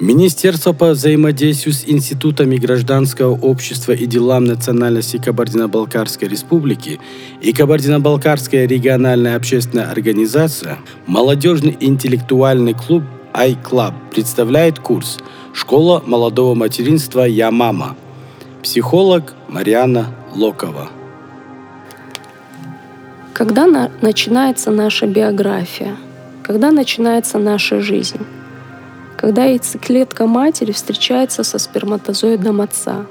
Министерство по взаимодействию с институтами гражданского общества и делам национальности Кабардино-Балкарской республики и Кабардино-Балкарская региональная общественная организация «Молодежный интеллектуальный клуб iClub» представляет курс «Школа молодого материнства Я мама». Психолог Марьяна Локова. Когда на- начинается наша биография? Когда начинается наша жизнь? Когда яйцеклетка матери встречается со сперматозоидом отца.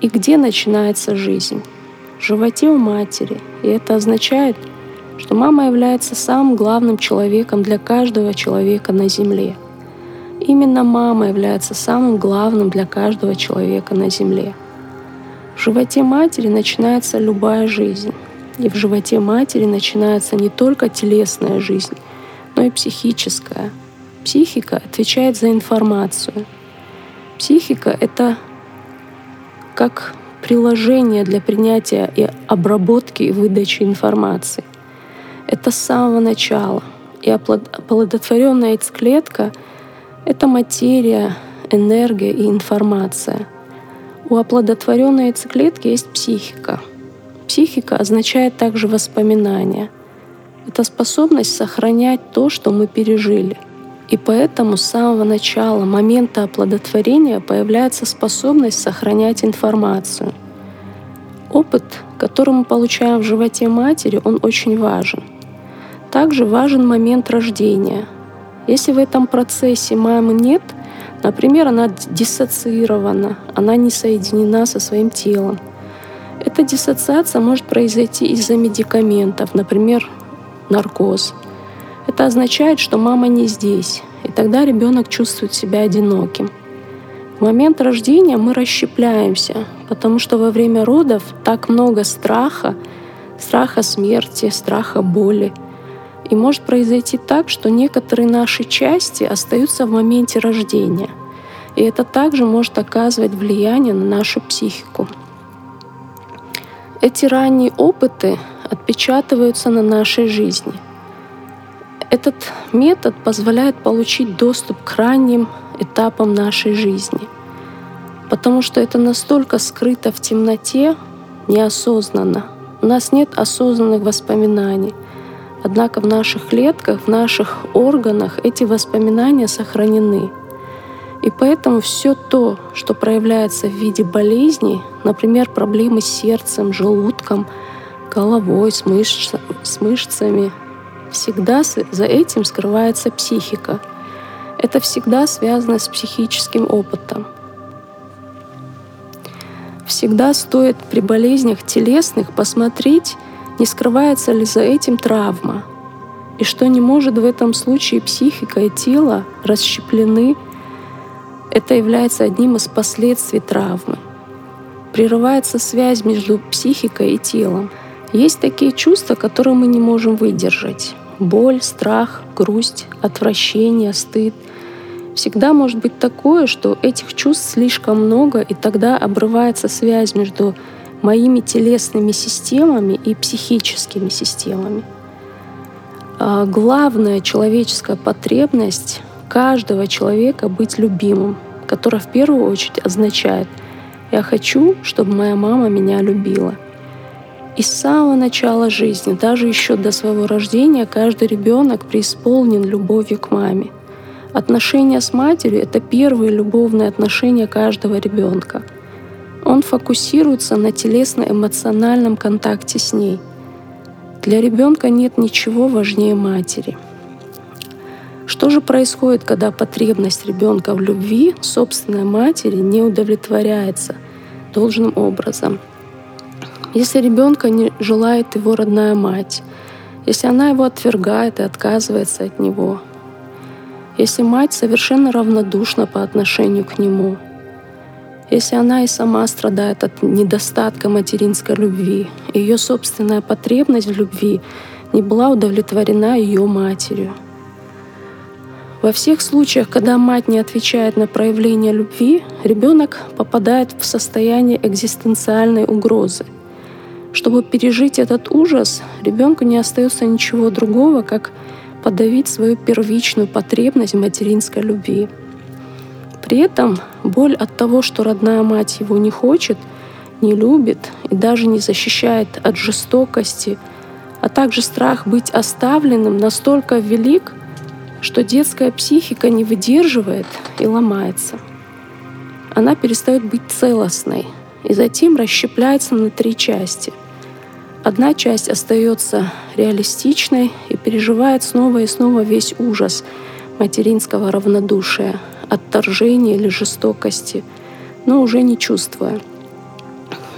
И где начинается жизнь? В животе у матери. И это означает, что мама является самым главным человеком для каждого человека на Земле. Именно мама является самым главным для каждого человека на Земле. В животе матери начинается любая жизнь. И в животе матери начинается не только телесная жизнь, но и психическая – Психика отвечает за информацию. Психика — это как приложение для принятия и обработки и выдачи информации. Это с самого начала. И оплодотворенная яйцеклетка — это материя, энергия и информация. У оплодотворенной яйцеклетки есть психика. Психика означает также воспоминания. Это способность сохранять то, что мы пережили — и поэтому с самого начала, момента оплодотворения, появляется способность сохранять информацию. Опыт, который мы получаем в животе матери, он очень важен. Также важен момент рождения. Если в этом процессе мамы нет, например, она диссоциирована, она не соединена со своим телом, эта диссоциация может произойти из-за медикаментов, например, наркоз – это означает, что мама не здесь, и тогда ребенок чувствует себя одиноким. В момент рождения мы расщепляемся, потому что во время родов так много страха, страха смерти, страха боли. И может произойти так, что некоторые наши части остаются в моменте рождения. И это также может оказывать влияние на нашу психику. Эти ранние опыты отпечатываются на нашей жизни — этот метод позволяет получить доступ к ранним этапам нашей жизни, потому что это настолько скрыто в темноте, неосознанно. У нас нет осознанных воспоминаний. Однако в наших клетках, в наших органах эти воспоминания сохранены. И поэтому все то, что проявляется в виде болезней, например, проблемы с сердцем, желудком, головой, с, мышц, с мышцами, Всегда за этим скрывается психика. Это всегда связано с психическим опытом. Всегда стоит при болезнях телесных посмотреть, не скрывается ли за этим травма, и что не может в этом случае психика и тело расщеплены, это является одним из последствий травмы. Прерывается связь между психикой и телом. Есть такие чувства, которые мы не можем выдержать боль, страх, грусть, отвращение, стыд. Всегда может быть такое, что этих чувств слишком много, и тогда обрывается связь между моими телесными системами и психическими системами. А главная человеческая потребность каждого человека быть любимым, которая в первую очередь означает «я хочу, чтобы моя мама меня любила». И с самого начала жизни, даже еще до своего рождения, каждый ребенок преисполнен любовью к маме. Отношения с матерью — это первые любовные отношения каждого ребенка. Он фокусируется на телесно-эмоциональном контакте с ней. Для ребенка нет ничего важнее матери. Что же происходит, когда потребность ребенка в любви собственной матери не удовлетворяется должным образом — если ребенка не желает его родная мать, если она его отвергает и отказывается от него, если мать совершенно равнодушна по отношению к нему, если она и сама страдает от недостатка материнской любви, ее собственная потребность в любви не была удовлетворена ее матерью. Во всех случаях, когда мать не отвечает на проявление любви, ребенок попадает в состояние экзистенциальной угрозы — чтобы пережить этот ужас, ребенку не остается ничего другого, как подавить свою первичную потребность в материнской любви. При этом боль от того, что родная мать его не хочет, не любит и даже не защищает от жестокости, а также страх быть оставленным настолько велик, что детская психика не выдерживает и ломается. Она перестает быть целостной и затем расщепляется на три части. Одна часть остается реалистичной и переживает снова и снова весь ужас материнского равнодушия, отторжения или жестокости, но уже не чувствуя.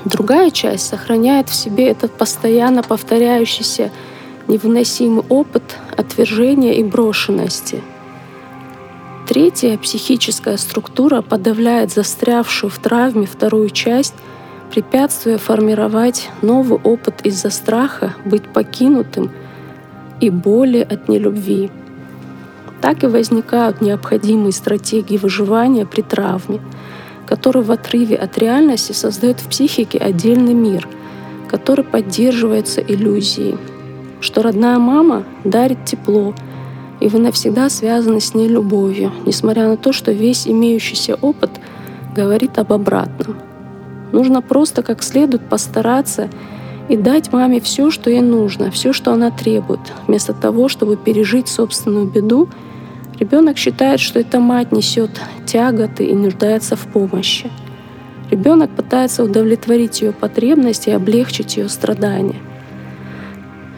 Другая часть сохраняет в себе этот постоянно повторяющийся невыносимый опыт отвержения и брошенности. Третья психическая структура подавляет застрявшую в травме вторую часть, препятствуя формировать новый опыт из-за страха быть покинутым и боли от нелюбви. Так и возникают необходимые стратегии выживания при травме, которые в отрыве от реальности создают в психике отдельный мир, который поддерживается иллюзией, что родная мама дарит тепло, и вы навсегда связаны с ней любовью, несмотря на то, что весь имеющийся опыт говорит об обратном. Нужно просто как следует постараться и дать маме все, что ей нужно, все, что она требует, вместо того, чтобы пережить собственную беду Ребенок считает, что эта мать несет тяготы и нуждается в помощи. Ребенок пытается удовлетворить ее потребности и облегчить ее страдания.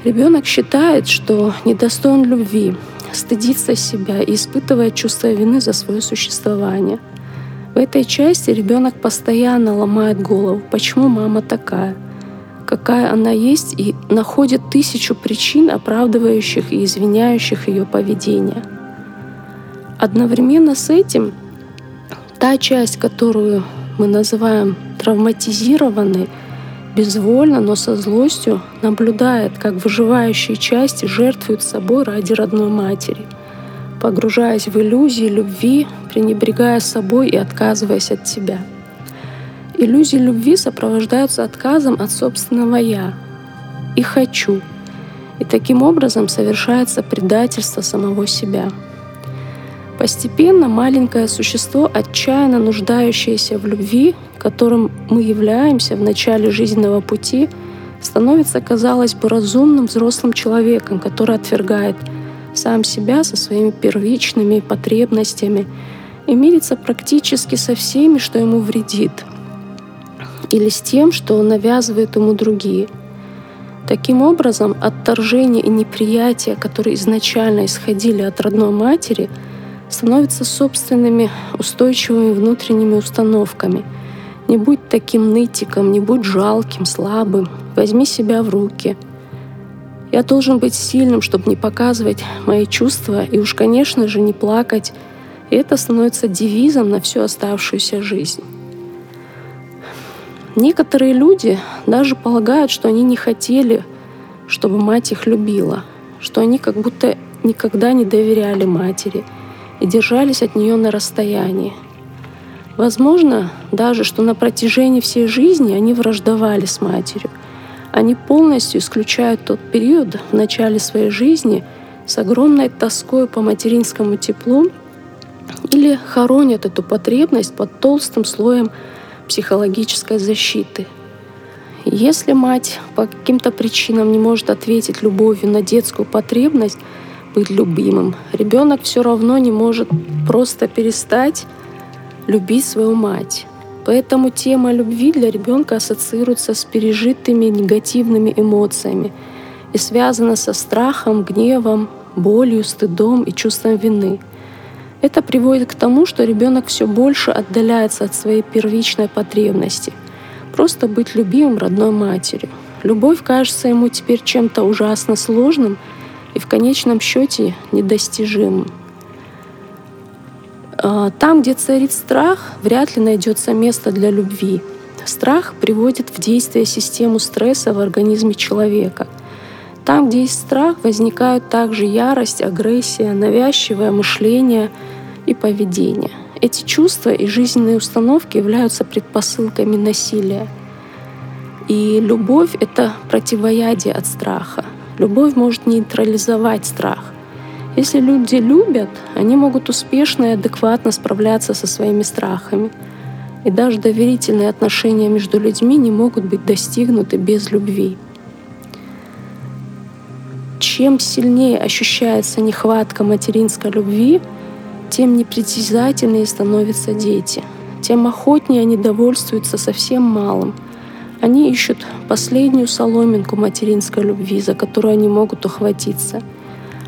Ребенок считает, что недостоин любви, стыдится себя и испытывает чувство вины за свое существование. В этой части ребенок постоянно ломает голову, почему мама такая, какая она есть, и находит тысячу причин, оправдывающих и извиняющих ее поведение – Одновременно с этим та часть, которую мы называем травматизированной, безвольно, но со злостью наблюдает, как выживающие части жертвуют собой ради родной матери, погружаясь в иллюзии любви, пренебрегая собой и отказываясь от себя. Иллюзии любви сопровождаются отказом от собственного «я» и «хочу», и таким образом совершается предательство самого себя — Постепенно маленькое существо, отчаянно нуждающееся в любви, которым мы являемся в начале жизненного пути, становится, казалось бы, разумным взрослым человеком, который отвергает сам себя со своими первичными потребностями и мирится практически со всеми, что ему вредит, или с тем, что навязывает ему другие. Таким образом, отторжение и неприятие, которые изначально исходили от родной матери — становятся собственными устойчивыми внутренними установками. Не будь таким нытиком, не будь жалким, слабым. Возьми себя в руки. Я должен быть сильным, чтобы не показывать мои чувства и уж, конечно же, не плакать. И это становится девизом на всю оставшуюся жизнь. Некоторые люди даже полагают, что они не хотели, чтобы мать их любила, что они как будто никогда не доверяли матери — и держались от нее на расстоянии. Возможно даже, что на протяжении всей жизни они враждовали с матерью. Они полностью исключают тот период в начале своей жизни с огромной тоской по материнскому теплу или хоронят эту потребность под толстым слоем психологической защиты. Если мать по каким-то причинам не может ответить любовью на детскую потребность, быть любимым. Ребенок все равно не может просто перестать любить свою мать. Поэтому тема любви для ребенка ассоциируется с пережитыми негативными эмоциями и связана со страхом, гневом, болью, стыдом и чувством вины. Это приводит к тому, что ребенок все больше отдаляется от своей первичной потребности — просто быть любимым родной матерью. Любовь кажется ему теперь чем-то ужасно сложным — и в конечном счете недостижимым. А, там, где царит страх, вряд ли найдется место для любви. Страх приводит в действие систему стресса в организме человека. Там, где есть страх, возникают также ярость, агрессия, навязчивое мышление и поведение. Эти чувства и жизненные установки являются предпосылками насилия. И любовь — это противоядие от страха. Любовь может нейтрализовать страх. Если люди любят, они могут успешно и адекватно справляться со своими страхами. И даже доверительные отношения между людьми не могут быть достигнуты без любви. Чем сильнее ощущается нехватка материнской любви, тем непритязательнее становятся дети, тем охотнее они довольствуются совсем малым. Они ищут последнюю соломинку материнской любви, за которую они могут ухватиться.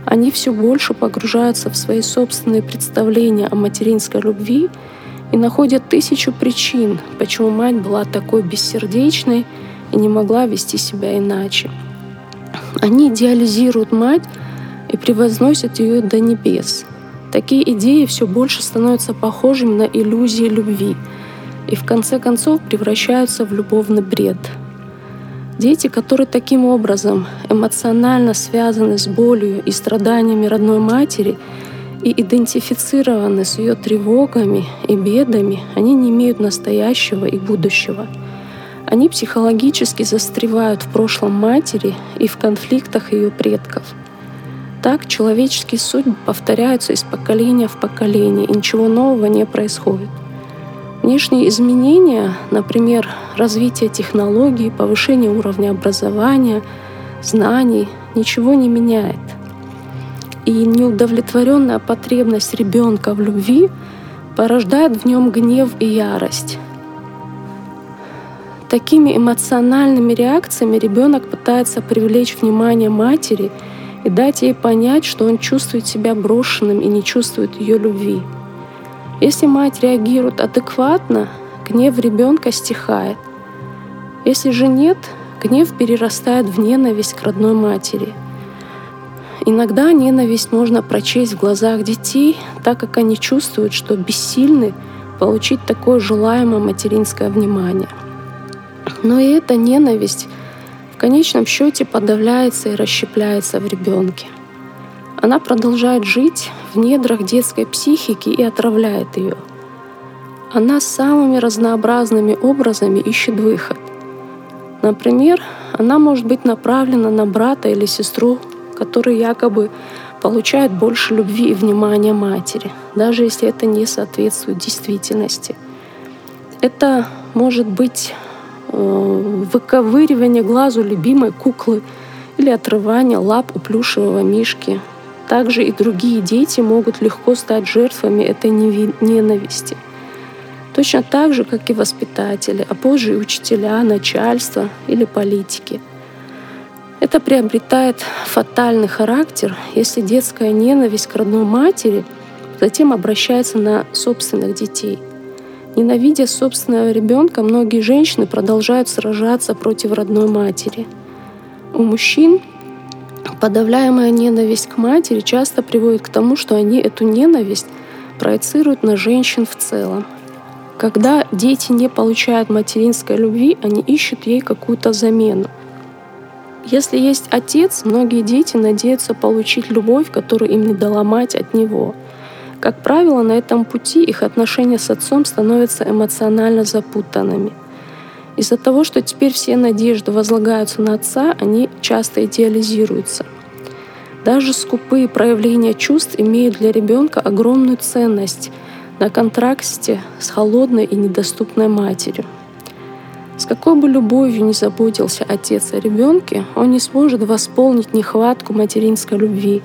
Они все больше погружаются в свои собственные представления о материнской любви и находят тысячу причин, почему мать была такой бессердечной и не могла вести себя иначе. Они идеализируют мать и превозносят ее до небес — Такие идеи все больше становятся похожими на иллюзии любви и в конце концов превращаются в любовный бред. Дети, которые таким образом эмоционально связаны с болью и страданиями родной матери и идентифицированы с ее тревогами и бедами, они не имеют настоящего и будущего. Они психологически застревают в прошлом матери и в конфликтах ее предков – так человеческие судьбы повторяются из поколения в поколение, и ничего нового не происходит. Внешние изменения, например, развитие технологий, повышение уровня образования, знаний, ничего не меняет. И неудовлетворенная потребность ребенка в любви порождает в нем гнев и ярость. Такими эмоциональными реакциями ребенок пытается привлечь внимание матери – и дать ей понять, что он чувствует себя брошенным и не чувствует ее любви. Если мать реагирует адекватно, гнев ребенка стихает. Если же нет, гнев перерастает в ненависть к родной матери. Иногда ненависть можно прочесть в глазах детей, так как они чувствуют, что бессильны получить такое желаемое материнское внимание. Но и эта ненависть в конечном счете подавляется и расщепляется в ребенке. Она продолжает жить в недрах детской психики и отравляет ее. Она самыми разнообразными образами ищет выход. Например, она может быть направлена на брата или сестру, которые якобы получают больше любви и внимания матери, даже если это не соответствует действительности. Это может быть Э, выковыривание глазу любимой куклы или отрывание лап у плюшевого мишки. Также и другие дети могут легко стать жертвами этой ненависти. Точно так же, как и воспитатели, а позже и учителя, начальство или политики. Это приобретает фатальный характер, если детская ненависть к родной матери затем обращается на собственных детей – Ненавидя собственного ребенка, многие женщины продолжают сражаться против родной матери. У мужчин подавляемая ненависть к матери часто приводит к тому, что они эту ненависть проецируют на женщин в целом. Когда дети не получают материнской любви, они ищут ей какую-то замену. Если есть отец, многие дети надеются получить любовь, которую им не дала мать от него – как правило, на этом пути их отношения с отцом становятся эмоционально запутанными. Из-за того, что теперь все надежды возлагаются на отца, они часто идеализируются. Даже скупые проявления чувств имеют для ребенка огромную ценность на контрасте с холодной и недоступной матерью. С какой бы любовью не заботился отец о ребенке, он не сможет восполнить нехватку материнской любви,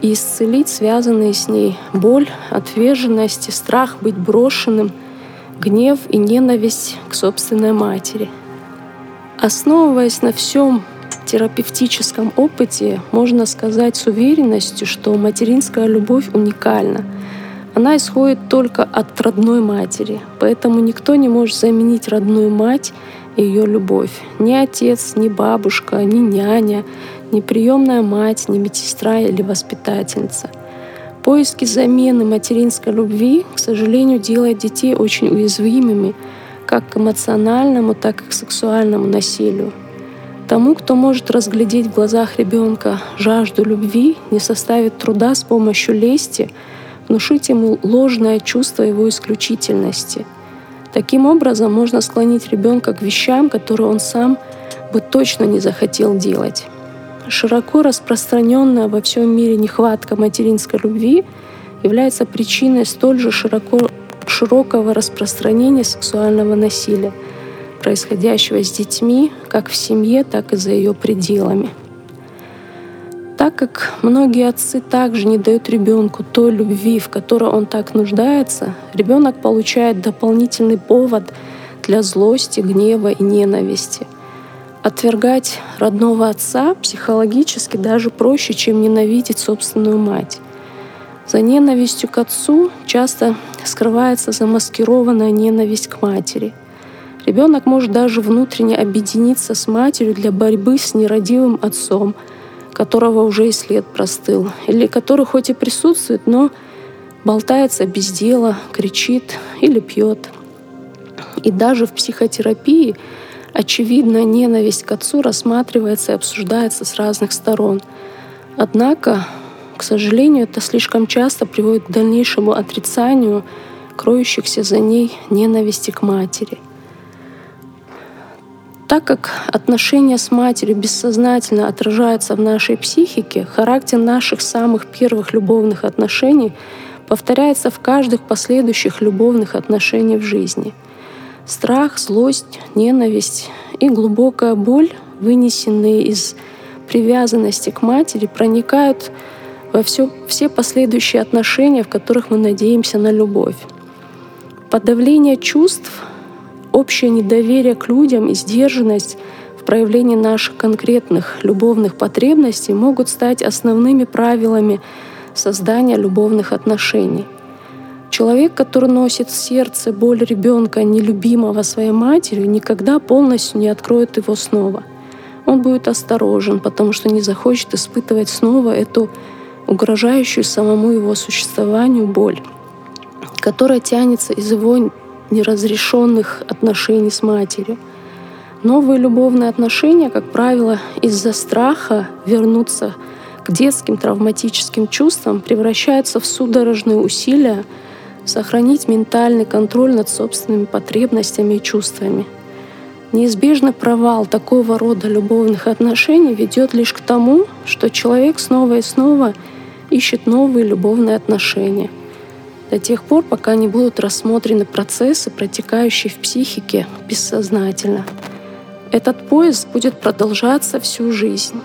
и исцелить связанные с ней боль, отверженность и страх быть брошенным, гнев и ненависть к собственной матери. Основываясь на всем терапевтическом опыте, можно сказать с уверенностью, что материнская любовь уникальна. Она исходит только от родной матери, поэтому никто не может заменить родную мать и ее любовь. Ни отец, ни бабушка, ни няня, ни приемная мать, ни медсестра или воспитательница. Поиски замены материнской любви, к сожалению, делают детей очень уязвимыми как к эмоциональному, так и к сексуальному насилию. Тому, кто может разглядеть в глазах ребенка жажду любви, не составит труда с помощью лести внушить ему ложное чувство его исключительности. Таким образом, можно склонить ребенка к вещам, которые он сам бы точно не захотел делать. Широко распространенная во всем мире нехватка материнской любви является причиной столь же широко, широкого распространения сексуального насилия, происходящего с детьми как в семье, так и за ее пределами. Так как многие отцы также не дают ребенку той любви, в которой он так нуждается, ребенок получает дополнительный повод для злости, гнева и ненависти. Отвергать родного отца психологически даже проще, чем ненавидеть собственную мать. За ненавистью к отцу часто скрывается замаскированная ненависть к матери. Ребенок может даже внутренне объединиться с матерью для борьбы с нерадивым отцом, которого уже и след простыл, или который хоть и присутствует, но болтается без дела, кричит или пьет. И даже в психотерапии очевидная ненависть к отцу рассматривается и обсуждается с разных сторон. Однако, к сожалению, это слишком часто приводит к дальнейшему отрицанию кроющихся за ней ненависти к матери. Так как отношения с матерью бессознательно отражаются в нашей психике, характер наших самых первых любовных отношений повторяется в каждых последующих любовных отношениях в жизни — Страх, злость, ненависть и глубокая боль, вынесенные из привязанности к матери, проникают во все, все последующие отношения, в которых мы надеемся на любовь. Подавление чувств, общее недоверие к людям и сдержанность в проявлении наших конкретных любовных потребностей могут стать основными правилами создания любовных отношений — Человек, который носит в сердце боль ребенка, нелюбимого своей матерью, никогда полностью не откроет его снова. Он будет осторожен, потому что не захочет испытывать снова эту угрожающую самому его существованию боль, которая тянется из его неразрешенных отношений с матерью. Новые любовные отношения, как правило, из-за страха вернуться к детским травматическим чувствам превращаются в судорожные усилия сохранить ментальный контроль над собственными потребностями и чувствами. Неизбежный провал такого рода любовных отношений ведет лишь к тому, что человек снова и снова ищет новые любовные отношения до тех пор, пока не будут рассмотрены процессы, протекающие в психике бессознательно. Этот поиск будет продолжаться всю жизнь.